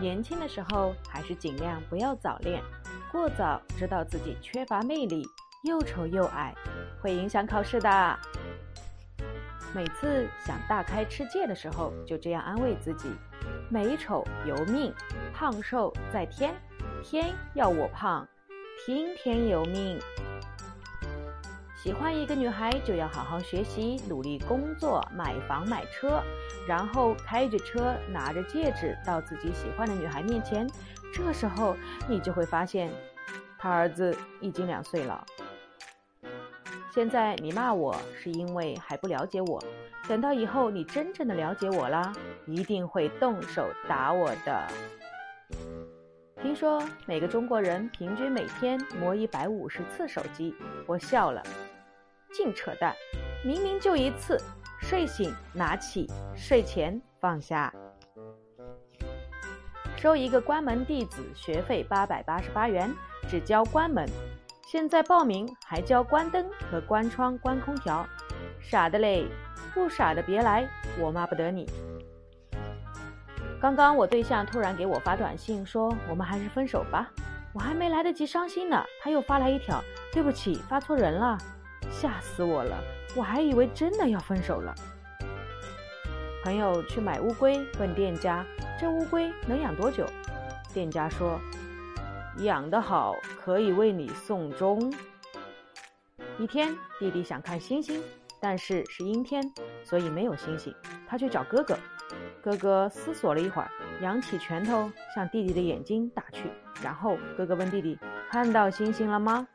年轻的时候还是尽量不要早恋，过早知道自己缺乏魅力，又丑又矮，会影响考试的。每次想大开吃戒的时候，就这样安慰自己：美丑由命，胖瘦在天，天要我胖，听天由命。喜欢一个女孩，就要好好学习，努力工作，买房买车，然后开着车，拿着戒指到自己喜欢的女孩面前。这时候，你就会发现，他儿子已经两岁了。现在你骂我是因为还不了解我，等到以后你真正的了解我了，一定会动手打我的。听说每个中国人平均每天摸一百五十次手机，我笑了。净扯淡！明明就一次，睡醒拿起，睡前放下。收一个关门弟子学费八百八十八元，只教关门。现在报名还教关灯和关窗、关空调。傻的嘞！不傻的别来，我骂不得你。刚刚我对象突然给我发短信说：“我们还是分手吧。”我还没来得及伤心呢，他又发来一条：“对不起，发错人了。”吓死我了！我还以为真的要分手了。朋友去买乌龟，问店家：“这乌龟能养多久？”店家说：“养得好，可以为你送终。”一天，弟弟想看星星，但是是阴天，所以没有星星。他去找哥哥，哥哥思索了一会儿，扬起拳头向弟弟的眼睛打去。然后哥哥问弟弟：“看到星星了吗？”